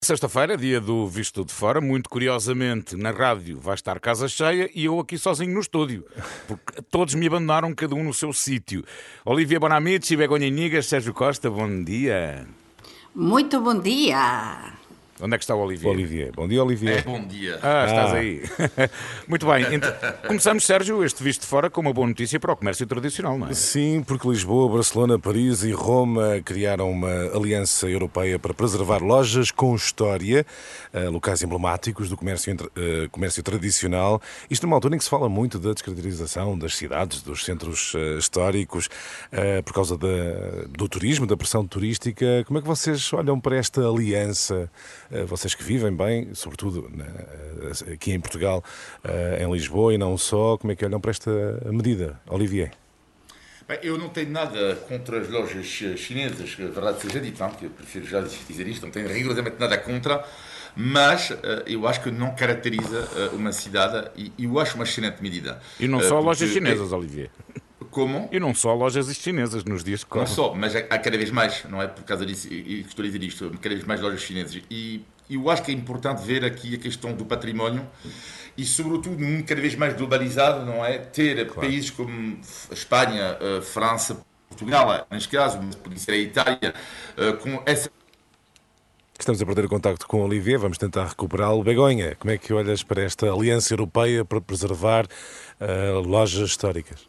Sexta-feira, dia do Visto de Fora, muito curiosamente, na rádio vai estar casa cheia e eu aqui sozinho no estúdio, porque todos me abandonaram, cada um no seu sítio. Olivia Bonamici, Begonha Inigas, Sérgio Costa, bom dia. Muito bom dia. Onde é que está o Olivier? Olivier. Bom dia, Olivier. É, bom dia. Ah, estás aí. Muito bem. Então, começamos, Sérgio, este visto de fora com uma boa notícia para o comércio tradicional, não é? Sim, porque Lisboa, Barcelona, Paris e Roma criaram uma aliança europeia para preservar lojas com história, uh, locais emblemáticos do comércio, uh, comércio tradicional. Isto numa altura em que se fala muito da descaracterização das cidades, dos centros uh, históricos, por causa da, do turismo, da pressão turística. Como é que vocês olham para esta aliança? Eh, vocês que vivem bem, sobretudo né, aqui em Portugal, eh, em Lisboa e não só, como é que olham para esta medida? Olivier. Bem, eu não tenho nada contra as lojas chinesas, que a verdade seja dita, que eu prefiro já dizer isto, não tenho rigorosamente nada contra, mas uh, eu acho que não caracteriza uh, uma cidade e eu acho uma excelente medida. E não só uh, lojas chinesas, é... Olivier. Como? E não só lojas chinesas nos dias que correm. Não só, mas há cada vez mais, não é por causa disso que estou a dizer isto, cada vez mais lojas chinesas. E eu acho que é importante ver aqui a questão do património e, sobretudo, num cada vez mais globalizado, não é? Ter claro. países como a Espanha, a França, Portugal, neste caso, mas podia ser a Itália, eh, com essa Estamos a perder o contacto com o Olivier, vamos tentar recuperá-lo. Begonha, como é que olhas para esta aliança europeia para preservar uh, lojas históricas?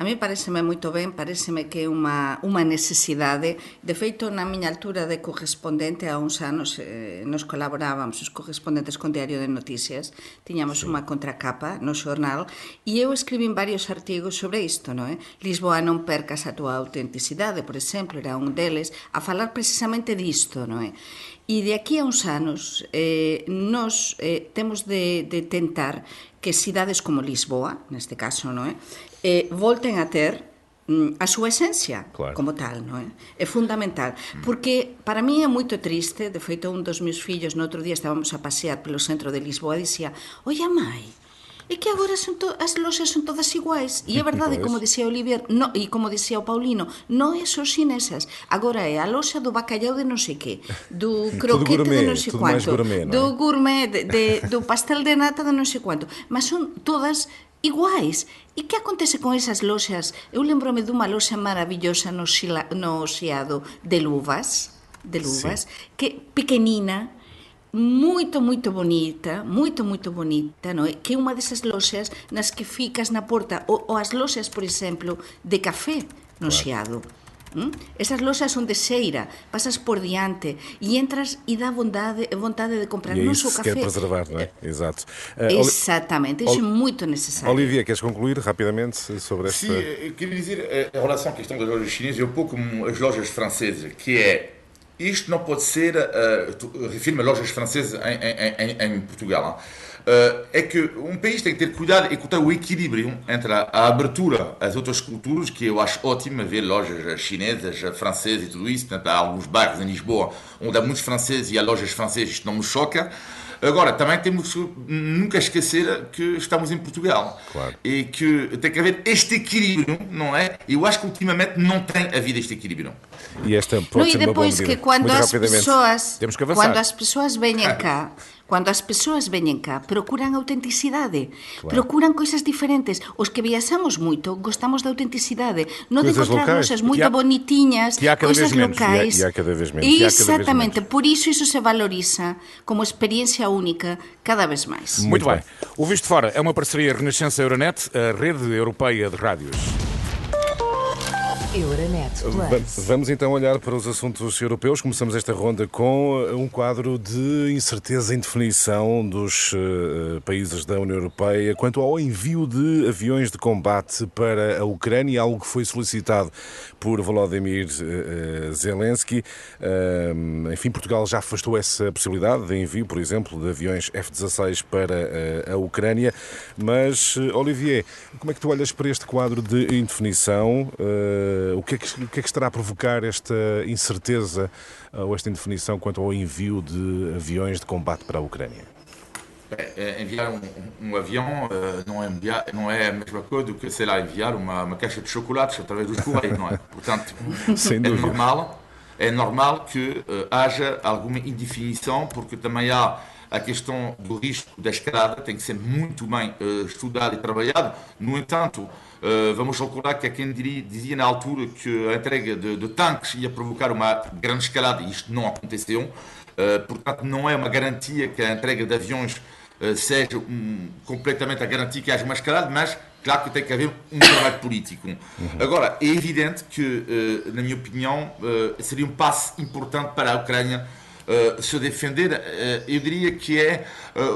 A mí pareceme moito ben, pareceme que é unha, unha necesidade. De feito, na miña altura de correspondente, a uns anos eh, nos colaborábamos os correspondentes con Diario de Noticias, tiñamos sí. unha contracapa no xornal, e eu escribín varios artigos sobre isto, non é? Eh? Lisboa non percas a túa autenticidade, por exemplo, era un deles, a falar precisamente disto, non é? Eh? E de aquí a uns anos, eh, nos eh, temos de, de tentar que cidades como Lisboa, neste caso, non é? Eh? eh, volten a ter mm, a súa esencia claro. como tal, non é? É fundamental, mm. porque para mí é moito triste, de feito un dos meus fillos no outro día estábamos a pasear pelo centro de Lisboa e dicía, "Oia mãe, é que agora son to, as loxas son todas iguais. E é verdade, como dicía Olivier, no, e como dicía o Paulino, non é só xinesas. Agora é a loxa do bacalhau de non sei que, do croquete gourmet, de non sei quanto, gourmet, non é? do gourmet, de, de, do pastel de nata de non sei quanto. Mas son todas iguais. E que acontece con esas loxas? Eu lembrome dunha loxa maravillosa no, xila, no xiado de luvas, de luvas, sí. que pequenina, moito, moito bonita, moito, moito bonita, non é? Que é unha desas loxas nas que ficas na porta, ou, ou as loxas, por exemplo, de café no claro. xiado. ¿Mm? Esas loxas son de xeira, pasas por diante e entras e dá vontade, vontade de comprar e é non só café. quer preservar, não é? Exato. Uh, Exatamente, isso é muito necessário. Olivia, queres concluir rapidamente sobre esta... Sim, eu queria dizer, em relação à questão das lojas chinesas, é um pouco como as lojas francesas, que é isto não pode ser, uh, refiro-me a lojas francesas em, em, em Portugal, uh, é que um país tem que ter cuidado e encontrar o equilíbrio entre a, a, abertura às outras culturas, que eu acho ótimo ver lojas chinesas, francesas e tudo isso. Portanto, há alguns bairros em Lisboa onde há muitos franceses e há lojas francesas, isto não me choca. Agora, também temos que nunca esquecer que estamos em Portugal. Claro. E que tem que haver este equilíbrio, não é? Eu acho que ultimamente não tem havido este equilíbrio. E esta pode não, ser e depois que quando as pessoas Temos que avançar. quando as pessoas vêm cá Cando as persoas veñen cá, procuran autenticidade, claro. procuran coisas diferentes. Os que viaxamos moito, gostamos da autenticidade, non de encontrar cousas moito há, bonitiñas, coisas locais. E há, há cada vez menos. Exatamente, por iso iso se valoriza como experiencia única cada vez máis. Muito, Muito bem. bem. O Visto Fora é uma parceria Renascença Euronet, a rede europeia de rádios. Euronet Plus. Vamos então olhar para os assuntos europeus. Começamos esta ronda com eh, um quadro de incerteza em definição dos uh, países da União Europeia quanto ao envio de aviões de combate para a Ucrânia, algo que foi solicitado por Volodymyr uh, Zelensky. Uh, enfim, Portugal já afastou essa possibilidade de envio, por exemplo, de aviões F-16 para a Ucrânia. Mas, Olivier, como é que tu olhas para este quadro de indefinição? Uh, o, que é que, o que é que estará a provocar esta incerteza ou esta indefinição quanto ao envio de aviões de combate para a Ucrânia? É, enviar um, um avião uh, não, é enviar, não é a mesma coisa do que, sei lá, enviar uma, uma caixa de chocolates através dos correios, não é? Portanto, é normal, é normal que uh, haja alguma indefinição, porque também há a questão do risco da escalada, tem que ser muito bem uh, estudado e trabalhado. No entanto, vamos recordar que há quem diria, dizia na altura que a entrega de, de tanques ia provocar uma grande escalada, e isto não aconteceu. portanto, não é uma garantia que a entrega de aviões eh, seja um, completamente a garantir que haja uma escalada, mas claro que tem que haver um trabalho político. Uhum. Agora, é evidente que, uh, na minha opinião, uh, seria um passo importante para a Ucrânia uh, se defender. eu diria que é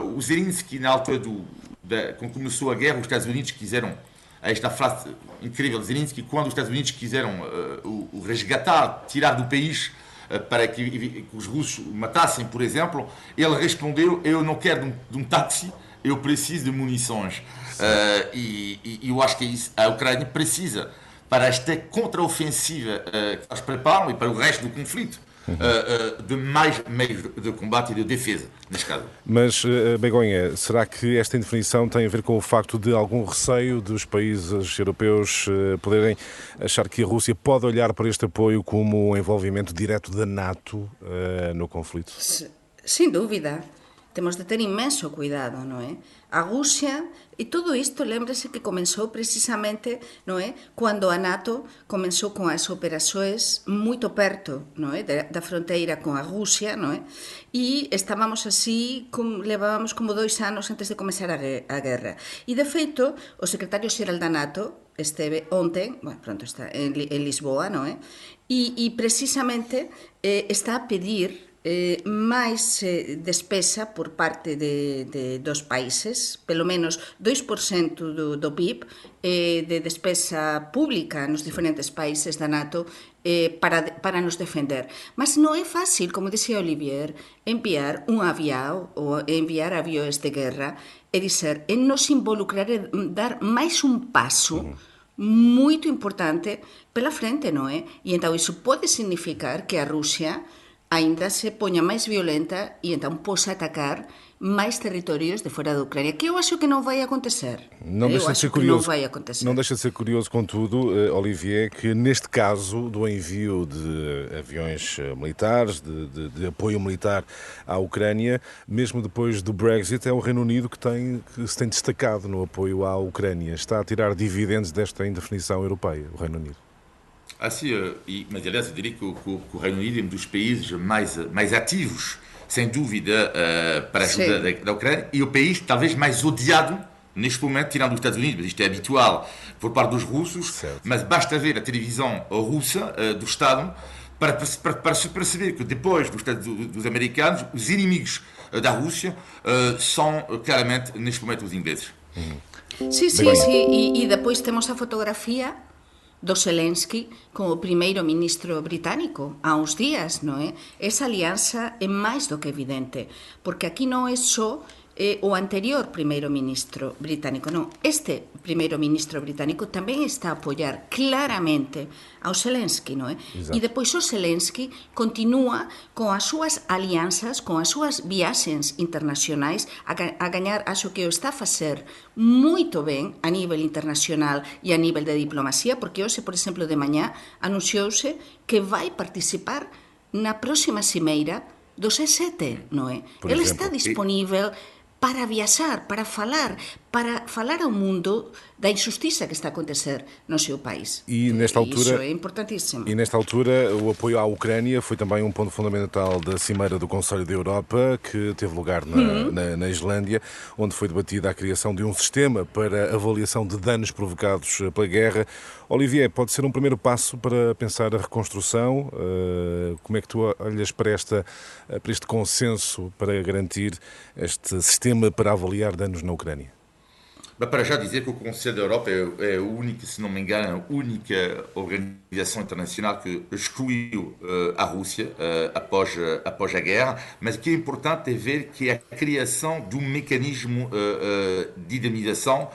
o Zelensky, na altura do, da, quando começou a guerra, os Estados Unidos quiseram esta frase incrível de Zelensky, quando os Estados Unidos quiseram o, o resgatar, tirar do país eh, para que, que, os russos matassem, por exemplo, ele respondeu: Eu não quero de um, de um táxi, eu preciso de munições. Uh, e, e, eu acho que é isso, a Ucrânia precisa para esta contraofensiva uh, que eles preparam e para o resto do conflito uh, uh, de mais meios de combate e de defesa, neste caso. Mas, uh, Begonha, será que esta indefinição tem a ver com o facto de algum receio dos países europeus poderem achar que a Rússia pode olhar para este apoio como um envolvimento direto da NATO no conflito? Sem dúvida. Temos de ter inmenso cuidado, non é? A Rusia, e todo isto lembrese que comenzou precisamente, non é? Cando a NATO comenzou con as operaxoes moito perto, non é? Da, da fronteira con a Rusia, non é? E estábamos así, com, levábamos como dois anos antes de comenzar a, a guerra. E de feito, o secretario xeral da NATO, esteve ontem, bueno, pronto está en, en Lisboa, non é? E, e precisamente eh, está a pedir eh, máis eh, despesa por parte de, de dos países, pelo menos 2% do, do PIB eh, de despesa pública nos diferentes países da NATO eh, para, para nos defender. Mas non é fácil, como dixía Olivier, enviar un avião ou enviar avións de guerra e dizer, e nos involucrar e dar máis un paso moito importante pela frente, non é? E entao iso pode significar que a Rusia aínda se poña máis violenta e entón posa atacar máis territorios de fora da Ucrânia, que eu acho que não vai acontecer. Não deixa de ser curioso. Não, vai acontecer. não deixa de ser curioso, contudo, eh, Olivier, que neste caso do envio de aviões eh, militares, de, de, de, apoio militar à Ucrânia, mesmo depois do Brexit, é o Reino Unido que, tem, que se tem destacado no apoio à Ucrânia. Está a tirar dividendos desta indefinição europeia, o Reino Unido. Assim, e, mas aliás, eu diria que, que, que, o Reino Unido é um dos países mais, mais ativos, sem dúvida, uh, para a ajuda da, da, Ucrânia, e o país talvez mais odiado neste momento, tirando os Estados Unidos, mas isto é habitual por parte dos russos, certo. mas basta ver a televisão russa uh, do Estado para, para, para, se perceber que depois dos, dos americanos, os inimigos uh, da Rússia são claramente, neste momento, os ingleses. Hum. Sim, sim, sim. E, e depois temos a fotografia do Zelensky como primeiro ministro británico há uns días, non é? Esa alianza é máis do que evidente, porque aquí non é só eh, o anterior primeiro ministro británico, non, este primeiro ministro británico tamén está a apoiar claramente ao Zelensky, non é? Exacto. E depois o Zelensky continúa con as súas alianzas, con as súas viaxens internacionais a, a gañar, acho que o está a facer moito ben a nivel internacional e a nivel de diplomacia, porque hoxe, por exemplo, de mañá anunciouse que vai participar na próxima cimeira do G7, non é? Por Ele exemplo, está disponível e... para viaxar, para falar, para falar ao mundo da injustiça que está a acontecer no seu país. E nesta altura, Isso é importantíssimo. E nesta altura, o apoio à Ucrânia foi também um ponto fundamental da Cimeira do Conselho da Europa, que teve lugar na, uhum. na, na Islândia, onde foi debatida a criação de um sistema para avaliação de danos provocados pela guerra. Olivier, pode ser um primeiro passo para pensar a reconstrução? Uh, como é que tu olhas para, esta, para este consenso para garantir este sistema para avaliar danos na Ucrânia? Mas para já dizer que o Conselho da Europa é, é a única, se não me engano, a única organização internacional que excluiu uh, a Rússia uh, após, uh, após a guerra, mas o que é importante é ver que a criação de um mecanismo de indemnização,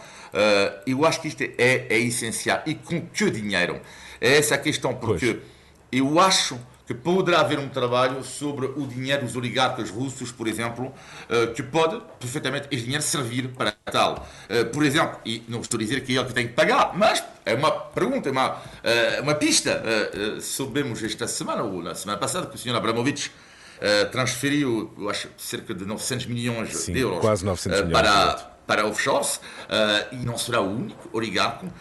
eu acho que isto é, é essencial. E com que dinheiro? é essa a questão, porque pois. eu acho que poderá haver um trabalho sobre o dinheiro dos oligarcas russos, por exemplo, eh, que pode perfeitamente esse dinheiro servir para tal. Eh, por exemplo, e não estou a dizer que é ele que tem que pagar, mas é uma pergunta, uma, eh, uma pista. Soubemos esta semana, ou na semana passada, que o senhor Abramovich transferiu, eu acho, cerca de 900 milhões Sim, de euros quase 900 milhões para para offshores uh, e não será o único oligarco. Uh,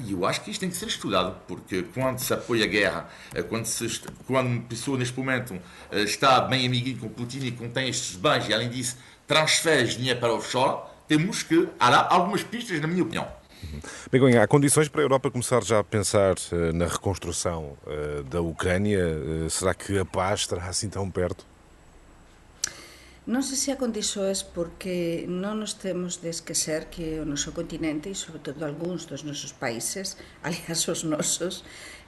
e eu acho que isto tem que ser estudado, porque quando se apoia a guerra, uh, quando, se, quando uma pessoa neste momento está bem amiguinho com Putin e contém estes bens e, além disso, transfere dinheiro para offshore, temos que. Há lá algumas pistas, na minha opinião. Begonha, há condições para a Europa começar já a pensar na reconstrução da Ucrânia? Será que a paz estará assim tão perto? Non sei se a condiso é porque non nos temos de esquecer que o noso continente e sobre todo algúns dos nosos países, aliás os nosos,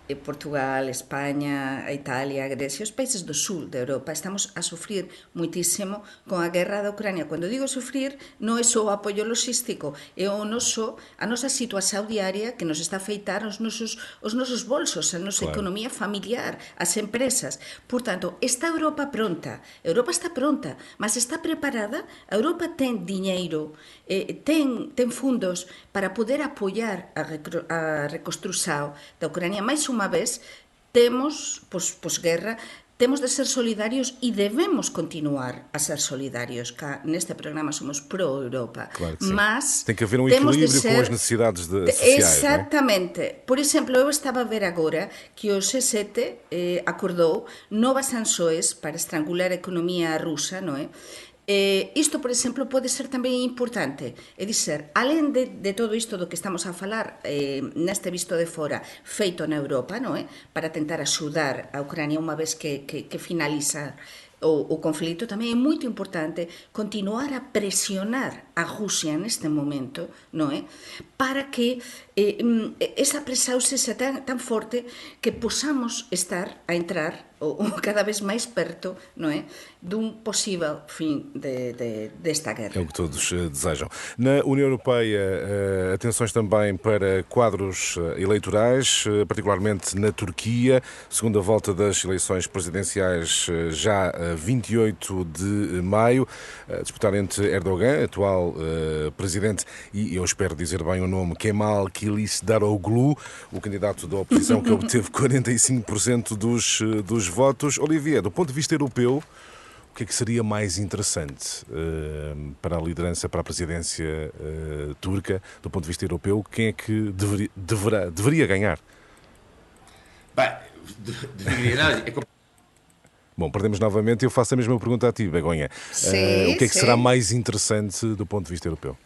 Eh, Portugal, España, a Italia, a Grecia, os países do sul de Europa estamos a sufrir muitísimo con a guerra da Ucrania. Cando digo sufrir, non é só o apoio logístico, é o noso, a nosa situación diaria que nos está a afeitar os nosos, os nosos bolsos, a nosa claro. economía familiar, as empresas. Por tanto, está Europa pronta, Europa está pronta, mas está preparada, a Europa ten diñeiro, eh, ten, ten fundos para poder apoiar a, a reconstrução da Ucrania, máis un unha vez, temos, pos, posguerra, temos de ser solidarios e debemos continuar a ser solidarios. Cá neste programa somos pro-Europa. Claro Mas Tem que haver um equilíbrio ser... com as necessidades de, sociais. Exatamente. É? Por exemplo, eu estava a ver agora que o G7 eh, acordou novas sanções para estrangular a economía rusa, non é? Eh, isto, por exemplo, pode ser tamén importante, é dizer, alén de, de todo isto do que estamos a falar eh, neste visto de fora feito na Europa, no, é? para tentar axudar a Ucrania unha vez que, que, que finaliza o, o conflito, tamén é moito importante continuar a presionar a Rusia neste momento, no, é? para que eh, mm, esa presión sexa tan, tan forte que posamos estar a entrar ou, ou cada vez máis perto, non é, dun posível fim de, de, desta guerra. É o que todos uh, desejam. Na União Europeia, uh, atenções também para quadros uh, eleitorais, particularmente na Turquia, segunda volta das eleições presidenciais já 28 de maio, disputar entre Erdogan, atual presidente, e eu espero dizer bem o nome, Kemal Kılıçdaroğlu, o candidato da oposição que obteve 45% dos, dos dos votos. Olivier, do ponto de vista europeu, o que é que seria mais interessante uh, para a liderança, para a presidência uh, turca, do ponto de vista europeu? Quem é que deveria, deverá, deveria ganhar? Bem, deveria. É Bom, perdemos novamente. Eu faço a mesma pergunta a ti, Begonha. Sim, uh, o que é que sim. será mais interessante do ponto de vista europeu?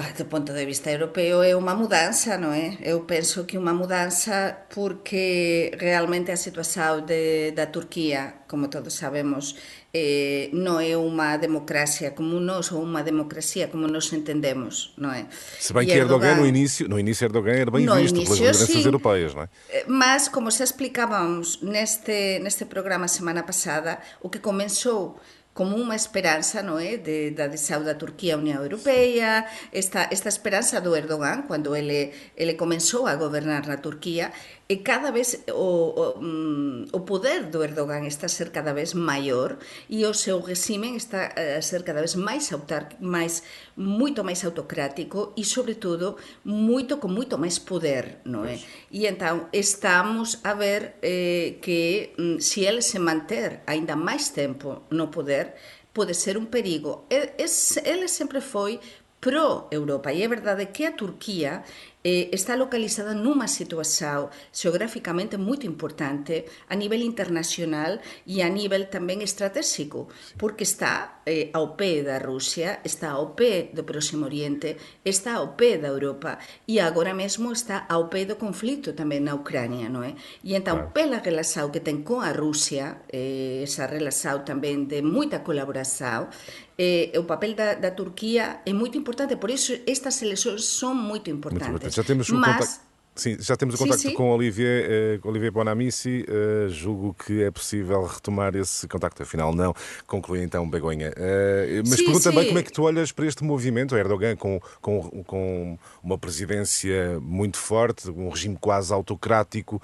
Ah, do ponto de vista europeo é unha mudanza, non é? Eu penso que unha mudanza porque realmente a situación de, da Turquía, como todos sabemos, eh, non é unha democracia como nós ou unha democracia como nos entendemos, non é? Se bem que Erdogan, Erdogan no início, no início Erdogan era bem visto inicio, pelas lideranças europeias, non é? Eh, mas, como se explicábamos neste, neste programa semana pasada, o que comenzou como unha esperanza no é, de, da adesão da Turquía á Unión Europea, esta, esta esperanza do Erdogan, cando ele, ele comenzou a gobernar na Turquía, e cada vez o, o, mm, o poder do Erdogan está a ser cada vez maior e o seu regime está a ser cada vez máis autar, máis moito máis autocrático e sobre todo moito con moito máis poder, non é? E então estamos a ver eh, que mm, se ele se manter aínda máis tempo no poder pode ser un perigo. Ele sempre foi pro-Europa e é verdade que a Turquía eh, está localizada nunha situación xeográficamente moito importante a nivel internacional e a nivel tamén estratégico, porque está eh, ao pé da Rusia, está ao pé do Próximo Oriente, está ao pé da Europa e agora mesmo está ao pé do conflito tamén na Ucrania, non é? E entón, pela relación que ten con a Rusia, eh, esa relación tamén de moita colaboración, eh, o papel da, da Turquía é moito importante, por iso estas eleccións son moito importantes. Muito Já temos um Mas, contacto. Sim, já temos o contacto sim. com Olivier, uh, Olivier Bonamici. Uh, julgo que é possível retomar esse contacto. Afinal, não. Conclui então Begonha. Uh, mas sim, pergunto também sim. como é que tu olhas para este movimento, Erdogan, com, com, com uma presidência muito forte, um regime quase autocrático,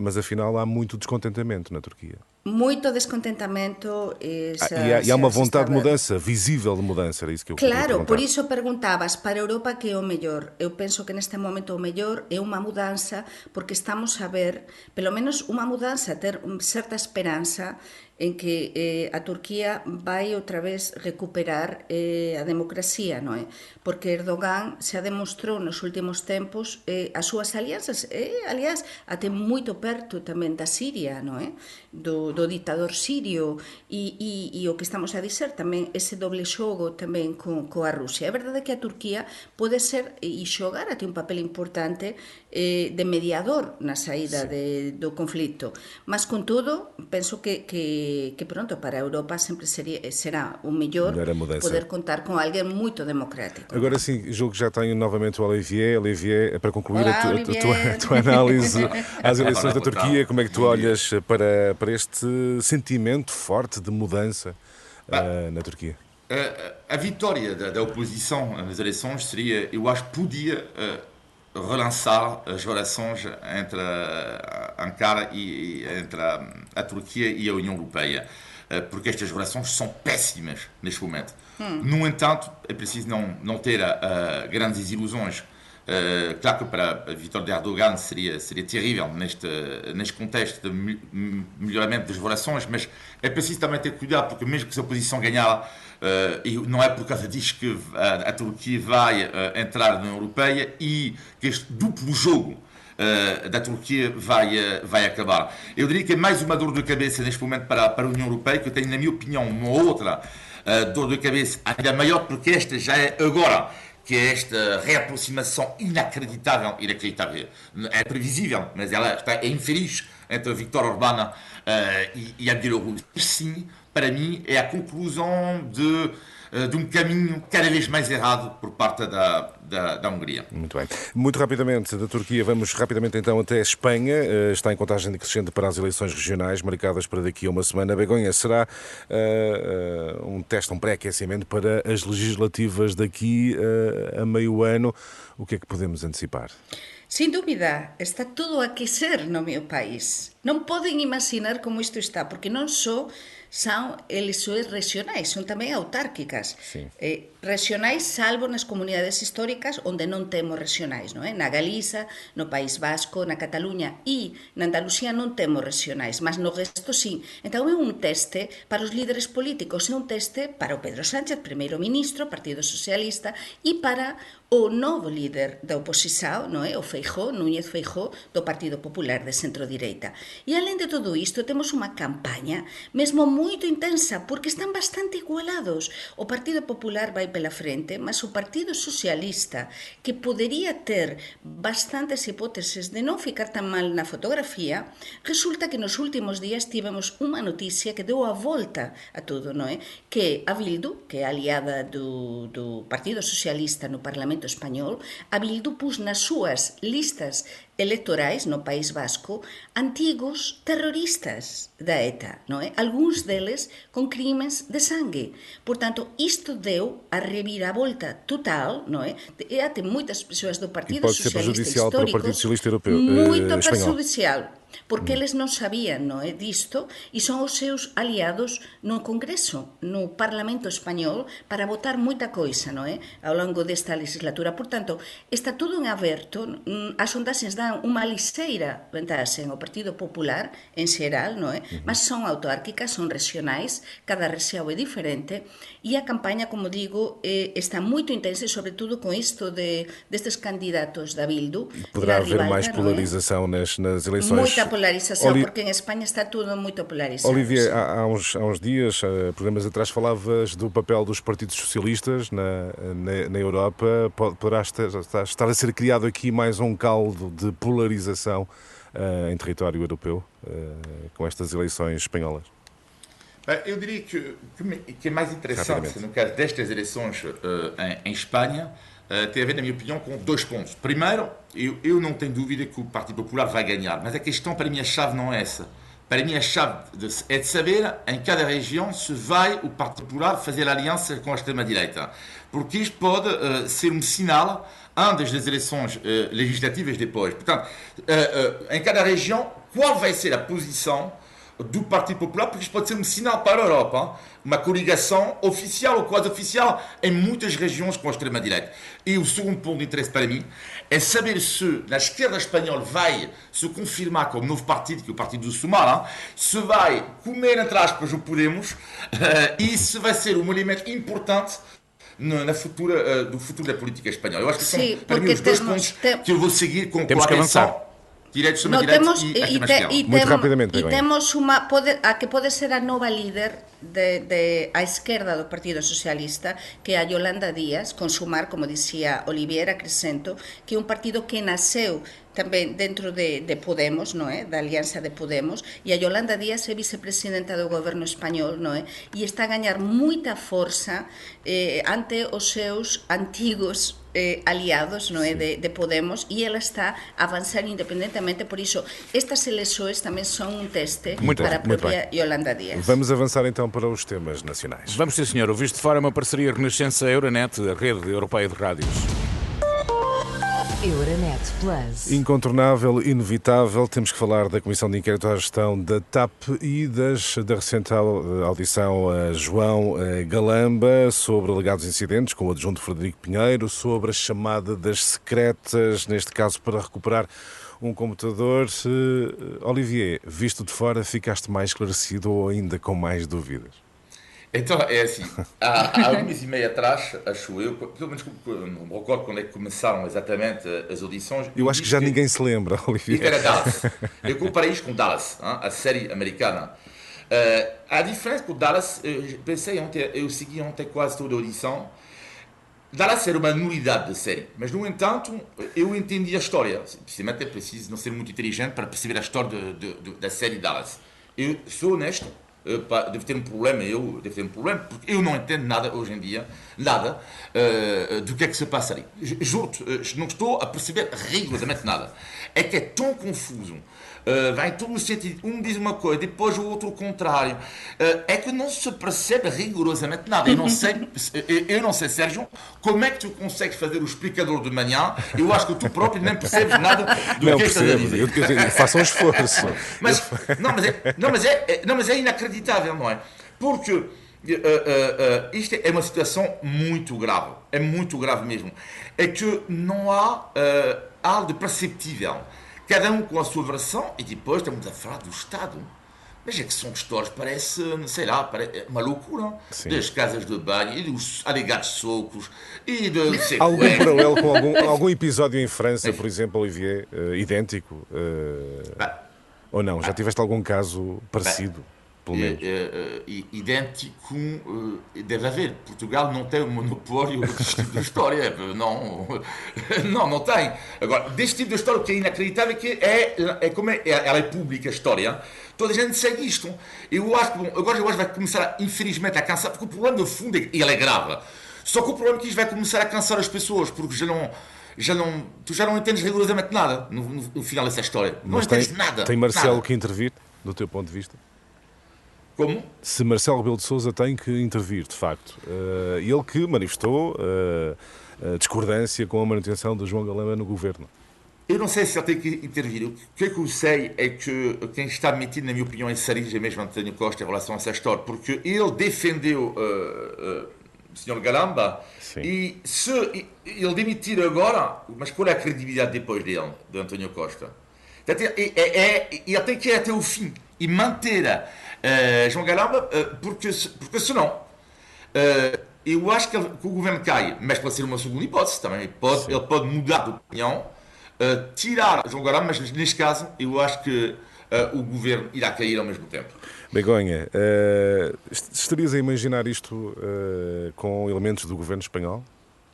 mas afinal há muito descontentamento na Turquia. Muito descontentamento. E, ah, e, há, e há uma vontade de mudança, visível de mudança, era isso que eu Claro, por iso perguntabas para a Europa que é o mellor. Eu penso que neste momento o mellor é unha mudanza porque estamos a ver, pelo menos unha mudanza, ter certa esperanza en que eh, a Turquía vai outra vez recuperar eh, a democracia, non é? Porque Erdogan xa demostrou nos últimos tempos eh, as súas alianzas, eh, aliás, até moito perto tamén da Siria, non é? Do, do ditador sirio e, e, e o que estamos a dizer tamén ese doble xogo tamén con, coa Rusia. É verdade que a Turquía pode ser e xogar até un papel importante eh, de mediador na saída sí. de, do conflito, mas con todo, penso que, que que, pronto, para a Europa sempre seria, será o mellor poder contar com alguém muito democrático. Agora sim, julgo que já tenho novamente o Olivier. Olivier, para concluir Olá, a, tu, a, tua, a, tua, análise às eleições da Turquia, como é que tu olhas para, para este sentimento forte de mudança uh, na Turquia? A, a vitória da, da, oposição nas eleições seria, eu acho, podia uh, relançar as relações entre Ankara e, entre a, a, Turquia e a União Europeia, uh, porque estas relações são péssimas neste momento. Hum. No entanto, é preciso não, não ter uh, grandes ilusões. Uh, claro que para vitória de Erdogan seria, seria terrível neste, neste contexto de melhoramento das relações, mas é preciso também ter cuidado, porque mesmo que a oposição ganhar, uh, e não é por causa disso que a, a Turquia vai uh, entrar na União Europeia e que este duplo jogo da Turquia vai, vai acabar. Eu diria que é mais uma dor de cabeça neste momento para, para a União Europeia, que eu tenho, na minha opinião, uma outra dor de cabeça ainda maior, porque esta já é agora que é esta reaproximação inacreditável, inacreditável, é previsível, mas ela está, é infeliz entre a Viktor Orbán uh, e, e a Bielorrússia. Sim, para mim, é a conclusão de de um caminho cada vez mais errado por parte da, da, da, Hungria. Muito bem. Muito rapidamente, da Turquia, vamos rapidamente então até a Espanha. Está em contagem decrescente para as eleições regionais, marcadas para daqui a uma semana. Begonha, será uh, um teste, um pré-aquecimento para as legislativas daqui uh, a meio ano. O que é que podemos antecipar? Sin dúbida, está tudo a aquecer no meu país. Non poden imaginar como isto está, porque non só son eleições regionais, son tamén autárquicas. Eh, regionais salvo nas comunidades históricas onde non temos regionais, non é? Na Galiza, no País Vasco, na Cataluña e na Andalucía non temos regionais, mas no resto sí. Entón é un teste para os líderes políticos, é un teste para o Pedro Sánchez, primeiro ministro, Partido Socialista, e para o novo líder da oposición, non é? O Feijó, Núñez Feijó, do Partido Popular de centro-direita. E além de todo isto, temos unha campaña mesmo moito intensa, porque están bastante igualados. O Partido Popular vai pela frente, mas o Partido Socialista, que podería ter bastantes hipóteses de non ficar tan mal na fotografía, resulta que nos últimos días tivemos unha noticia que deu a volta a todo, non é? Que a Bildu, que é aliada do, do Partido Socialista no Parlamento Español, a Bildu pus nas súas listas electorais no País Vasco antigos terroristas da ETA, non é? Algúns deles con crimes de sangue. Por tanto, isto deu a reviravolta total, non é? E até moitas persoas do Partido Socialista histórico, para o Partido Socialista Europeu, moito eh, perjudicial porque eles non sabían non é, disto e son os seus aliados no Congreso, no Parlamento Español, para votar moita coisa non é, ao longo desta legislatura. Por tanto, está todo en aberto, as sondaxes dan unha liseira ventaxe ao Partido Popular en xeral, non é? mas son autárquicas, son regionais, cada rexión é diferente, e a campaña, como digo, está moito intensa, sobre todo con isto de, destes candidatos da Bildu. Poderá haver máis polarização nas, nas eleições. Moita muita polarização, Oli... porque em Espanha está tudo muito polarizado. Olivier, há, há, uns, há uns dias, uh, programas atrás, falavas do papel dos partidos socialistas na, na, na Europa. Poderá estar, estar, a ser criado aqui mais um caldo de polarização uh, em território europeu uh, com estas eleições espanholas? Eu diria que o que é mais interessante no caso destas eleições uh, em, em, Espanha uh, ver, na minha opinião, com dois pontos. Primeiro, eu, eu não tenho dúvida que o Partido Popular vai ganhar, mas a questão para mim a chave não é essa. Para mim a chave de, é de saber em cada região se vai o Partido Popular fazer aliança com a extrema-direita. Porque isto pode uh, ser um sinal antes das eleições legislativas depois. Portanto, em cada região, qual vai ser a posição do Partido Popular, porque isto pode ser um sinal para a Europa, uma coligação oficial ou quase oficial em muitas regiões com a extrema-direita. E o segundo ponto de interesse para mim é saber se na esquerda espanhola vai se confirmar como novo partido, que é o Partido do Sumar, se vai comer, entre aspas, o Podemos, uh, e se vai ser um elemento importante na futura, uh, do futuro da política espanhola. Eu acho que Sim, são, para mim, os dois pontos tem... que eu vou seguir com, temos com atenção Direitos no, temos, e, e, te, e, Muito rapidamente, e temos unha pode, a que pode ser a nova líder de, de a esquerda do Partido Socialista que é a Yolanda Díaz con sumar, como dicía Oliviera Crescento que é un partido que nasceu tamén dentro de, de Podemos, non é? Eh, da alianza de Podemos e a Yolanda Díaz é vicepresidenta do goberno español, non é? Eh, e está a gañar moita forza eh, ante os seus antigos eh, aliados no? É, de, de Podemos e ela está a avanzar independentemente por iso estas eleições tamén son un teste muito para a própria Yolanda Díaz. Vamos avançar então para os temas nacionais. Vamos sim senhor, o Visto de Fora é uma parceria Renascença Euronet, a rede europeia de rádios Euronet Plus. Incontornável, inevitável, temos que falar da Comissão de Inquérito à Gestão da TAP e das, da recente audição a João eh, Galamba sobre alegados incidentes com o adjunto Frederico Pinheiro, sobre a chamada das secretas, neste caso para recuperar um computador. Olivier, visto de fora, ficaste mais esclarecido ou ainda com mais dúvidas? Então, é assim, há, há um mês e meio atrás, acho eu, pelo menos não me recordo quando é que começaram exatamente as audições. Eu acho que já que, ninguém se lembra, Olivier. Era Dallas. Eu comparei isto com Dallas, hein, a série americana. Uh, a diferença com Dallas, eu pensei ontem, eu segui ontem quase toda a audição. Dallas era uma nulidade de série, mas no entanto eu entendi a história. Precisamente é preciso não ser muito inteligente para perceber a história de, de, de, da série Dallas. Eu sou honesto, devo ter um problema, eu devo ter um problema, porque eu não entendo nada hoje em dia, nada, uh, do que é que se passa ali. Juro-te, uh, não estou a perceber rigorosamente nada. É que é tão confuso uh, vai em todo o sentido. Um diz uma coisa, depois o outro o contrário. Uh, é que não se percebe rigorosamente nada. Eu não sei, eu não sei, Sérgio, como é que tu consegues fazer o explicador de manhã? Eu acho que tu próprio nem percebes nada do não que estás a dizer. Eu, eu, eu faço um esforço. Mas, não, mas é, não, mas é, é, não, mas é inacreditável, não é? Porque uh, uh, uh, isto é uma situação muito grave. É muito grave mesmo. É que não há algo perceptível cada um com a sua versão, e depois estamos a falar do Estado. Mas é que são histórias, parece, sei lá, parece uma loucura. Sim. Das casas de banho e dos alegados socos e de. algum paralelo com algum, algum episódio em França, por exemplo, Olivier, uh, idêntico? Uh, ou não? Já tiveste algum caso parecido? Pelo menos. É, é, idêntico deve haver. Portugal não tem o monopólio deste tipo de história. Não, não, não tem. Agora, deste tipo de história, o que é inacreditável é que é, é como é, ela é pública, a história. Toda a gente segue isto. Eu acho que, bom, agora eu acho que vai começar, infelizmente, a cansar, porque o problema, no fundo, é, ele é grave. Só que o problema é que isto vai começar a cansar as pessoas, porque já não já não, tu já não entendes rigorosamente nada no, no, no final dessa história. Mas não entendes tem, nada. Tem Marcelo nada. que intervir, do teu ponto de vista? Como? Se Marcelo Rebelo de Sousa tem que intervir, de facto. Uh, ele que manifestou uh, discordância com a manutenção de João Galamba no governo. Eu não sei se ele tem que intervir. O que, é que eu sei é que quem está metido, na minha opinião, em Sarija é mesmo António Costa em relação a essa história, porque ele defendeu uh, o Sr. Galamba Sim. e se ele demitir agora, mas qual é a credibilidade depois dele, de António Costa? É, é, é, ele tem que ir até o fim e manter uh, João Galamba, uh, porque, porque senão uh, eu acho que, ele, que, o governo cai, mas pode ser uma segunda hipótese também. Pode, ele pode mudar de opinião, tirar João Galamba, mas neste caso eu acho que o governo irá cair ao mesmo tempo. Begonha, estarias a imaginar isto com elementos do governo espanhol?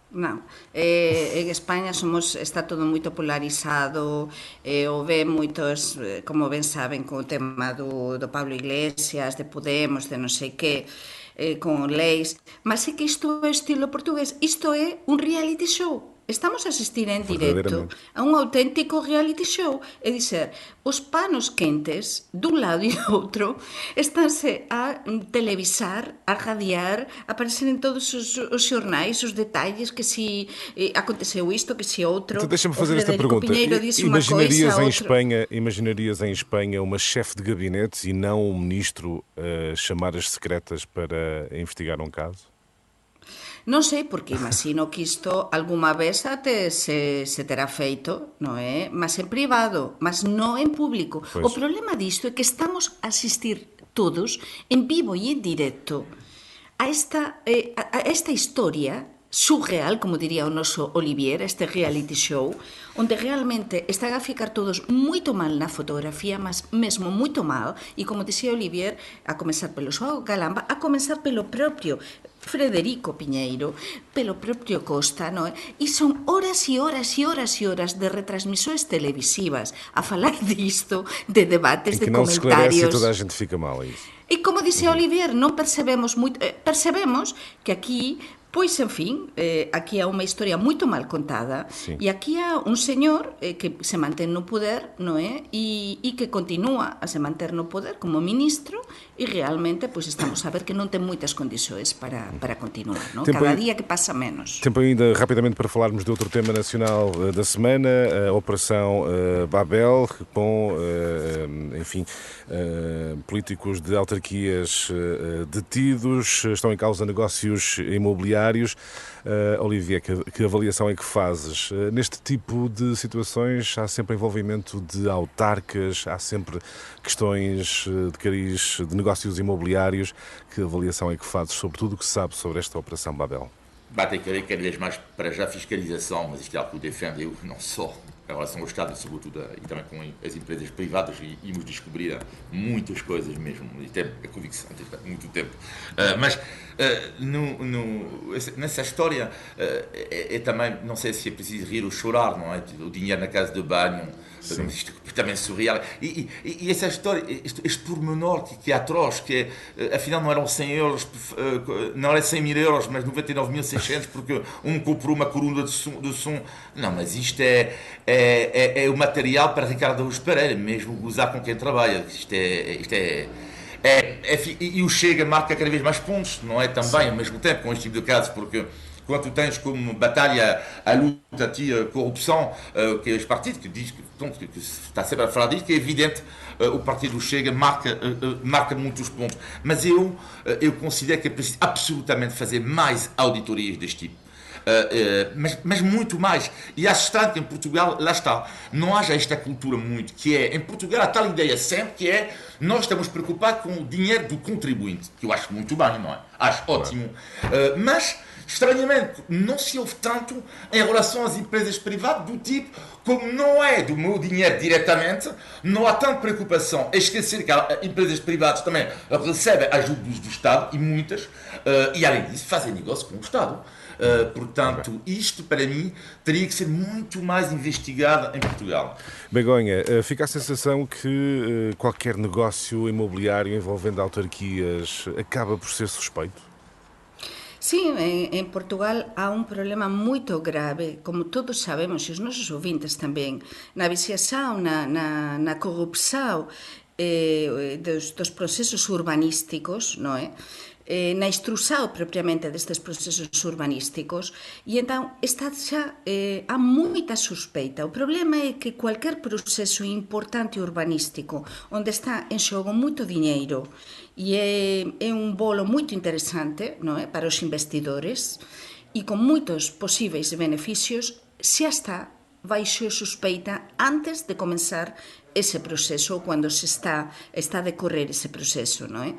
Non. Eh, en España somos está todo moito polarizado, eh, o ve moitos, eh, como ben saben, co tema do, do Pablo Iglesias, de Podemos, de non sei que, eh, con leis, mas é que isto é estilo portugués, isto é un reality show, estamos a asistir en directo a un auténtico reality show, é dizer, os panos quentes dun lado e outro estánse a televisar, a radiar, aparecer en todos os, os xornais, os detalles que si eh, aconteceu isto, que si outro. Então, Deixa-me fazer esta pergunta. Imaginarias coisa, em Espanha, imaginarias em Espanha uma chefe de gabinete e não um ministro uh, chamar as secretas para investigar um caso? Non sei, porque imagino que isto alguma vez até se, se terá feito, non é? Mas en privado, mas non en público. Pues... O problema disto é que estamos a asistir todos en vivo e en directo a esta, eh, a, a esta historia surreal, como diría o noso Olivier, este reality show, onde realmente están a ficar todos moito mal na fotografía, mas mesmo moito mal, e como dixía Olivier, a comenzar pelo Joao Galamba, a comenzar pelo propio Frederico Piñeiro, pelo propio Costa, non é? E son horas e horas e horas e horas de retransmisões televisivas a falar disto, de debates, de comentarios. E toda a gente fica mal isso. E como dice Olivier, non percebemos moito, eh, percebemos que aquí Pois, en fin, eh, aquí há unha historia moito mal contada e aquí há un señor eh, que se mantén no poder, non é? E, e que continúa a se manter no poder como ministro e realmente pois estamos a ver que non ten moitas condições para, para continuar, non? Cada día que pasa menos. Tempo ainda rapidamente para falarmos de outro tema nacional uh, da semana, a Operação uh, Babel, com, uh, enfim, políticos de autarquias detidos, estão em causa negócios imobiliários imobiliários. Uh, Olivia, que, que, avaliação é que fazes? Uh, neste tipo de situações há sempre envolvimento de autarcas, há sempre questões eh, de cariz de negócios imobiliários. Que avaliação é que fazes sobre tudo o que se sabe sobre esta Operação Babel? Bate querer cada vez mais para já fiscalização, mas isto é algo que defendo, eu não só em relação ao sobretudo, e também com as empresas privadas, e íamos descobrir muitas coisas mesmo, e tem a convicção, há muito tempo. Uh, mas uh, no, no, nessa história uh, é, é, também, não sei se é preciso rir ou chorar, não é? O dinheiro na casa de banho, Sim. isto também surreal. E, e, e, essa história, este, este pormenor que, que é atroz, que é, eh, afinal não eram 100 euros, eh, não era 100 mil euros, mas 99.600 porque um comprou uma coluna de som, de som. Não, mas isto é, é, é, é o material para Ricardo Augusto Pereira, mesmo gozar com quem trabalha. Isto é. Isto é é, é, e o Chega marca cada vez mais pontos, não é? Também, Sim. ao mesmo tempo, com este tipo de casos, porque quando tens como batalha a luta anti-corrupção, uh, que é os partidos que diz que, que, que está sempre a falar disso, que é evidente uh, o partido Chega marca, uh, marca muitos pontos. Mas eu, eu considero que é preciso absolutamente fazer mais auditorias deste tipo. Uh, uh, mas, mas, muito mais. E acho estranho que em Portugal, lá está, não haja esta cultura muito, que é, em Portugal há tal ideia sempre que é, nós estamos preocupados com o dinheiro do contribuinte, que eu acho muito bem, não é? Acho ótimo. Uh, mas Estranhamente, não se ouve tanto em relação às empresas privadas, do tipo, como não é do meu dinheiro diretamente, não há tanta preocupação. É esquecer que empresas privadas também recebem ajuda do Estado, e muitas, uh, e além disso, fazem negócio com o Estado. Uh, portanto, isto para mim teria que ser muito mais investigado em Portugal. Begonha, fica a sensação que uh, qualquer negócio imobiliário envolvendo autarquias acaba por ser suspeito? Sí, en, en Portugal há un problema moito grave, como todos sabemos, e os nosos ouvintes tamén, na viciação, na, na, na corrupção eh, dos, dos procesos urbanísticos, non é? eh, na instruxao propiamente destes procesos urbanísticos e entón está xa eh, há moita suspeita. O problema é que cualquier proceso importante urbanístico onde está en xogo moito diñeiro e é, é un bolo moito interesante non é? para os investidores e con moitos posíveis beneficios xa está baixo suspeita antes de comenzar ese proceso cando se está está a decorrer ese proceso, non é? Eh?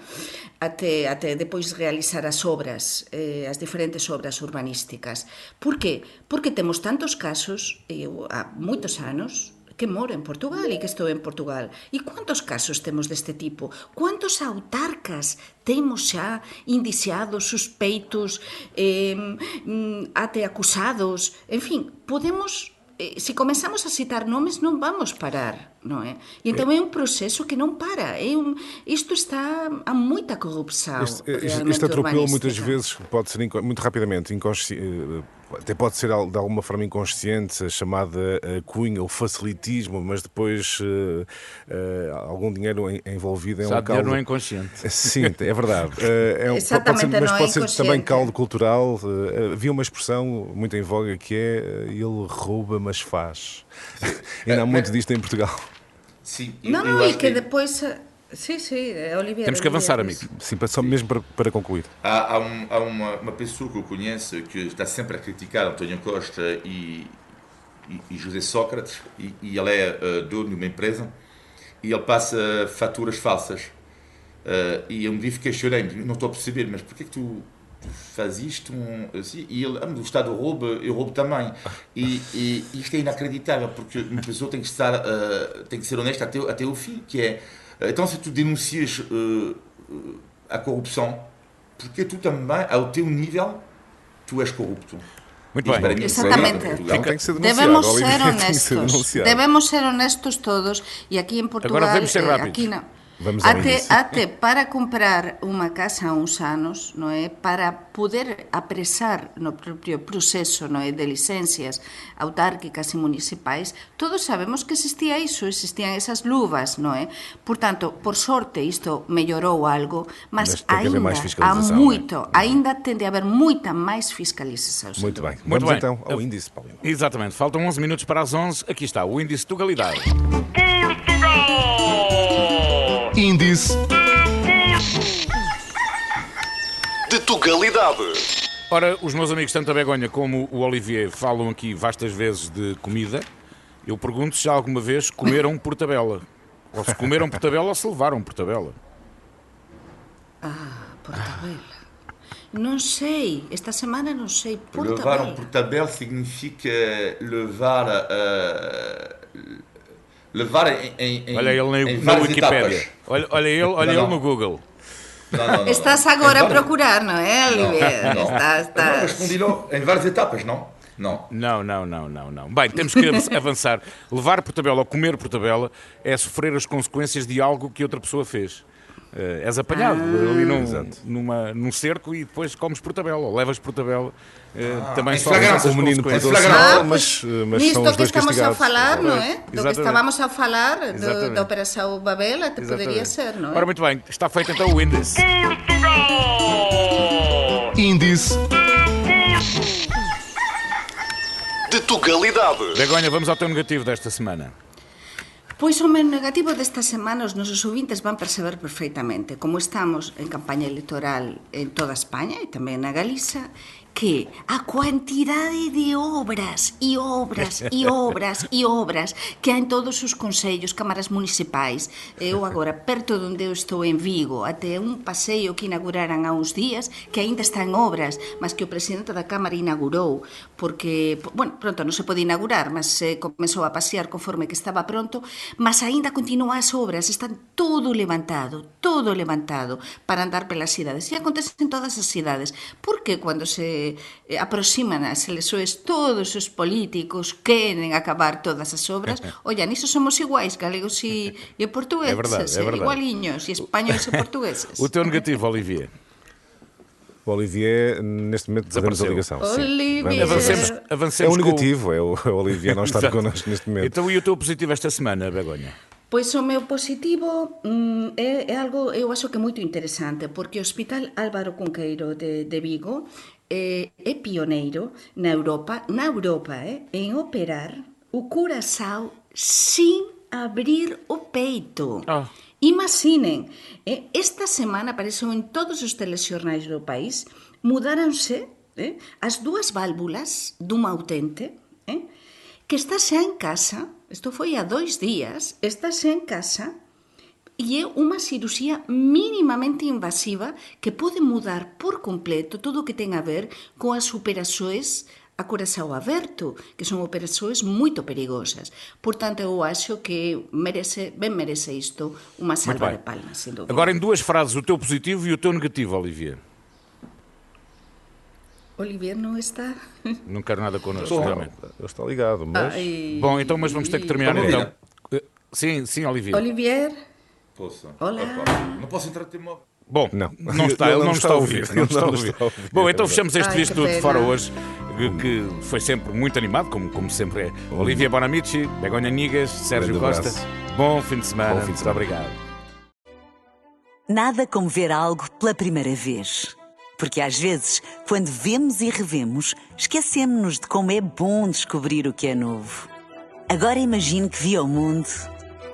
Até até depois realizar as obras, eh, as diferentes obras urbanísticas. Por que? Porque temos tantos casos, eu há moitos anos, que moro en Portugal e que estou en Portugal. E quantos casos temos deste tipo? Quantos autarcas temos xa indiciados, suspeitos, eh, mm, até acusados? En fin, podemos eh, se comenzamos a citar nomes non vamos parar, non é? E entón é un proceso que non para, é un isto está a moita corrupção. Este, este, este atropelo muitas vezes pode ser muito rapidamente inconsciente eh, até pode ser de alguma forma inconsciente, a chamada uh, cunha, o facilitismo, mas depois uh, uh, algum dinheiro envolvido em Sabe, um caldo. não é inconsciente. Sim, é verdade. é um, pode ser, mas pode é ser também caldo cultural. havia uma expressão muito em voga que é ele rouba, mas faz. Ainda há muito disto em Portugal. Sim, não, não, e que, que depois Sim, sim, é Oliveira. Temos que avançar, amigo. Sim, só mesmo para, para concluir. Há, há, um, há uma, uma, pessoa que eu conheço que está sempre a criticar António Costa e, e, e José Sócrates, e, e ele é uh, dono de uma empresa, e ele passa faturas falsas. Uh, e eu me vi, fiquei chorando, não estou a perceber, mas porquê que tu, tu fazes isto? Um, assim? E ele, ah, o Estado rouba, eu roubo também. E, e, isto é inacreditável, porque uma pessoa tem que, estar, uh, tem que ser honesta até, até o fim, que é então, se tu denuncias uh, a corrupção, porque tu também, ao teu nível, tu és corrupto. Muito bem. Exatamente. Devemos ser honestos. Devemos ser honestos todos. E aqui em Portugal. Agora devemos ser rápidos. Aqui não, Vamos até, até para comprar unha casa a uns anos, non é, para poder apresar no propio proceso non é, de licencias autárquicas e municipais, todos sabemos que existía iso, existían esas luvas, non é? Por tanto, por sorte isto mellorou algo, mas, mas ainda há moito, é? ainda tende a haber moita máis fiscalização. Muito bem. Muito Vamos bem. então ao índice, Paulo. Exatamente. Faltam 11 minutos para as 11. Aqui está o índice de Galidade. Índice de Tugalidade. Ora, os meus amigos, tanto a Begonha como o Olivier, falam aqui vastas vezes de comida. Eu pergunto se já alguma vez comeram por tabela. Ou se comeram por tabela ou se levaram por tabela. Ah, por tabela. Não sei, esta semana não sei. Por Levaram tabela. por tabela significa levar. Uh, levar em, em, Olha ele na, na Wikipédia. Olha, olha ele, olha não, ele no Google. Não, não, Estás agora a procurar, não é, Olivier? Não, Estás, estás... em várias etapas, não? Não. Não, não, não, não, não. Bem, temos que avançar. Levar por tabela ou comer por tabela é sofrer as consequências de algo que outra pessoa fez. Uh, és apanhado ah, ali num, numa, num cerco e depois comes por tabela, ou levas por tabela. Uh, ah, também só o menino por ah, mas, mas Nisto são os que estamos castigados. a falar, não é? Do que estávamos a falar do, da Operação Babel, até Exatamente. poderia ser, não é? Ora, muito bem, está feito então o índice. Índice de Tugalidade. Begonha, vamos ao teu negativo desta semana. Pois o meu negativo destas semanas os nosos ouvintes van perceber perfeitamente como estamos en campaña electoral en toda España e tamén na Galiza que a cuantidade de obras e obras e obras e obras que hai en todos os consellos, cámaras municipais, eu agora perto onde eu estou en Vigo, até un paseo que inauguraran há uns días que aínda está en obras, mas que o presidente da Cámara inaugurou, porque, bueno, pronto non se pode inaugurar, mas se comezou a pasear conforme que estaba pronto, mas aínda continúa as obras, están todo levantado, todo levantado para andar pelas cidades. E acontece en todas as cidades. Porque cando se eh, aproximan as eleições todos os políticos queren acabar todas as obras olla, niso somos iguais, galegos e, e portugueses, é verdade, é verdade. igualiños, e españoles e portugueses. o teu negativo, Olivier? O Olivier, neste momento, perdemos a ligação. Olivier. Avancemos, avancemos é o negativo, é o, é o Olivier não estar connosco neste momento. Então, e o teu positivo esta semana, Begonha? Pois o meu positivo mm, é, é algo, eu acho que é moito interesante, porque o Hospital Álvaro Cunqueiro de, de Vigo é, é pioneiro na Europa, na Europa, eh, en operar o curazao sin abrir o peito. Ah. Oh. Imaginen, eh, esta semana apareceu en todos os telexornais do país, mudáronse eh, as dúas válvulas dunha utente eh, que está xa en casa, isto foi a dois días, está xa en casa, e é unha cirurxía mínimamente invasiva que pode mudar por completo todo o que ten a ver coas operações a curação aberto, que são operações muito perigosas. Portanto, eu acho que merece, bem merece isto uma salva de palmas, sem dúvida. Agora, em duas frases, o teu positivo e o teu negativo, Olivia. Olivier não está... Não quero nada connosco, Estou- realmente. Ele está ligado, mas. Ai. Bom, então, mas vamos ter que terminar então. Eh, Sim, sim, Olivia. Olivier, Posso? Olá. Não posso entrar no teu móvel. Bom, Não. não está, ele não está a ouvir. Não está a. Bom, então fechamos este Ai, de fora hoje, que- que foi sempre muito animado, como, como sempre é. Olivia Bonamici, Begonha Nigas, Sérgio Grande Costa. abraço. Bom fim de semana. Bom fim de Muito semana. obrigado. Nada como ver algo pela primeira vez. Porque às vezes, quando vemos e revemos, esquecemos-nos de como é bom descobrir o que é novo. Agora imagine que viu o mundo